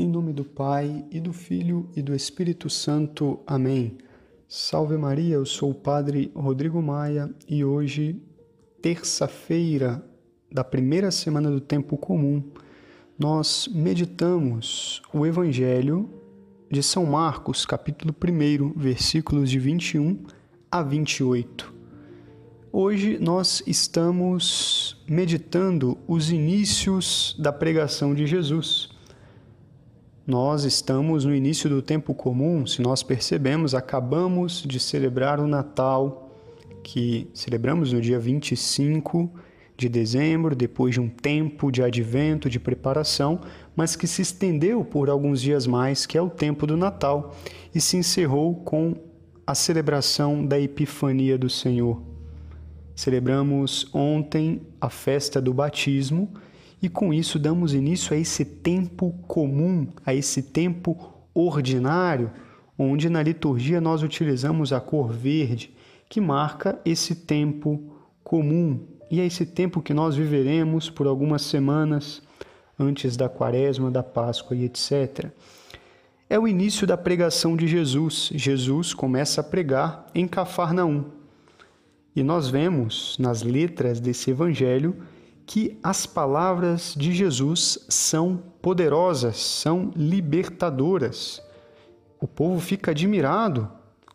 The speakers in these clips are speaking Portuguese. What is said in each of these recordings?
Em nome do Pai, e do Filho, e do Espírito Santo. Amém. Salve Maria, eu sou o Padre Rodrigo Maia e hoje, terça-feira da primeira semana do Tempo Comum, nós meditamos o Evangelho de São Marcos, capítulo 1, versículos de 21 a 28. Hoje nós estamos meditando os inícios da pregação de Jesus. Nós estamos no início do tempo comum, se nós percebemos, acabamos de celebrar o Natal, que celebramos no dia 25 de dezembro, depois de um tempo de advento, de preparação, mas que se estendeu por alguns dias mais, que é o tempo do Natal, e se encerrou com a celebração da Epifania do Senhor. Celebramos ontem a festa do batismo e com isso damos início a esse tempo comum, a esse tempo ordinário, onde na liturgia nós utilizamos a cor verde, que marca esse tempo comum e é esse tempo que nós viveremos por algumas semanas antes da Quaresma, da Páscoa e etc. É o início da pregação de Jesus. Jesus começa a pregar em Cafarnaum. E nós vemos nas letras desse evangelho que as palavras de Jesus são poderosas, são libertadoras. O povo fica admirado.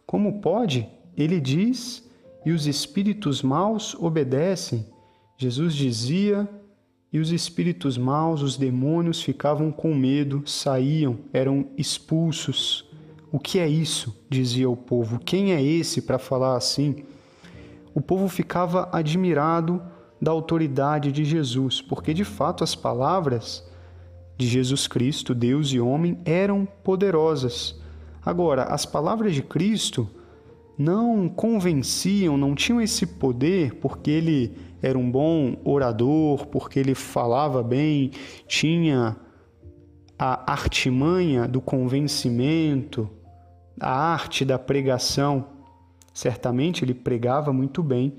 Como pode? Ele diz, e os espíritos maus obedecem. Jesus dizia, e os espíritos maus, os demônios, ficavam com medo, saíam, eram expulsos. O que é isso? dizia o povo. Quem é esse para falar assim? O povo ficava admirado da autoridade de Jesus, porque de fato as palavras de Jesus Cristo, Deus e homem, eram poderosas. Agora, as palavras de Cristo não convenciam, não tinham esse poder porque ele era um bom orador, porque ele falava bem, tinha a artimanha do convencimento, a arte da pregação. Certamente ele pregava muito bem,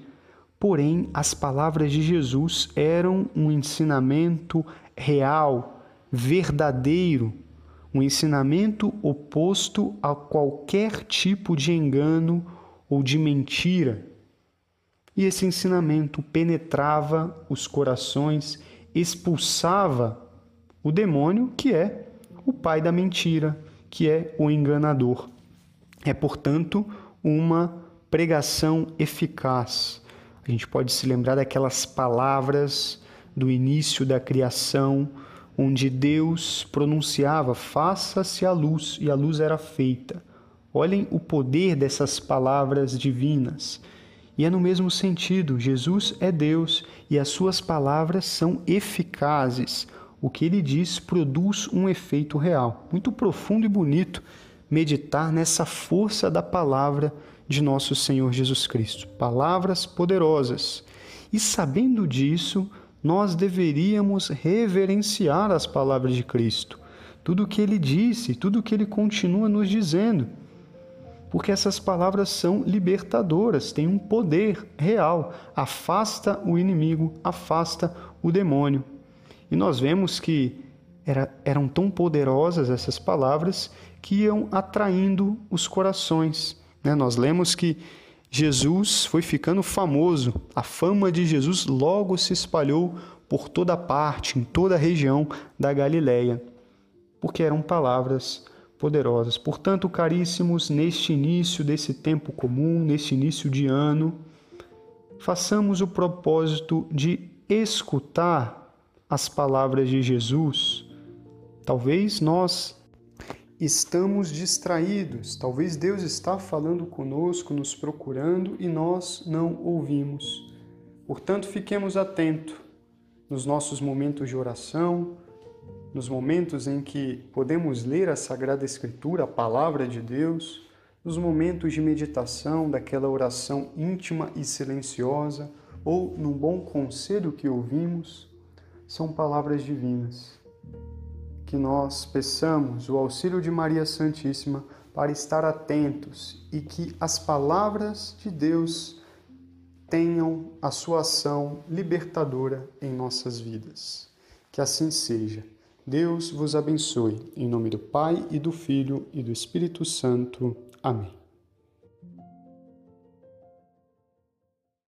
Porém, as palavras de Jesus eram um ensinamento real, verdadeiro, um ensinamento oposto a qualquer tipo de engano ou de mentira. E esse ensinamento penetrava os corações, expulsava o demônio, que é o pai da mentira, que é o enganador. É, portanto, uma pregação eficaz a gente pode se lembrar daquelas palavras do início da criação, onde Deus pronunciava: faça-se a luz, e a luz era feita. Olhem o poder dessas palavras divinas. E é no mesmo sentido: Jesus é Deus e as suas palavras são eficazes. O que ele diz produz um efeito real. Muito profundo e bonito meditar nessa força da palavra de nosso Senhor Jesus Cristo. Palavras poderosas. E sabendo disso, nós deveríamos reverenciar as palavras de Cristo. Tudo o que ele disse, tudo o que ele continua nos dizendo. Porque essas palavras são libertadoras, têm um poder real. Afasta o inimigo, afasta o demônio. E nós vemos que era, eram tão poderosas essas palavras que iam atraindo os corações. Né? Nós lemos que Jesus foi ficando famoso, a fama de Jesus logo se espalhou por toda parte, em toda a região da Galileia, porque eram palavras poderosas. Portanto, caríssimos, neste início desse tempo comum, neste início de ano, façamos o propósito de escutar as palavras de Jesus. Talvez nós estamos distraídos. Talvez Deus está falando conosco, nos procurando e nós não ouvimos. Portanto, fiquemos atentos nos nossos momentos de oração, nos momentos em que podemos ler a Sagrada Escritura, a palavra de Deus, nos momentos de meditação, daquela oração íntima e silenciosa, ou num bom conselho que ouvimos, são palavras divinas que nós peçamos o auxílio de Maria Santíssima para estar atentos e que as palavras de Deus tenham a sua ação libertadora em nossas vidas. Que assim seja. Deus vos abençoe. Em nome do Pai e do Filho e do Espírito Santo. Amém.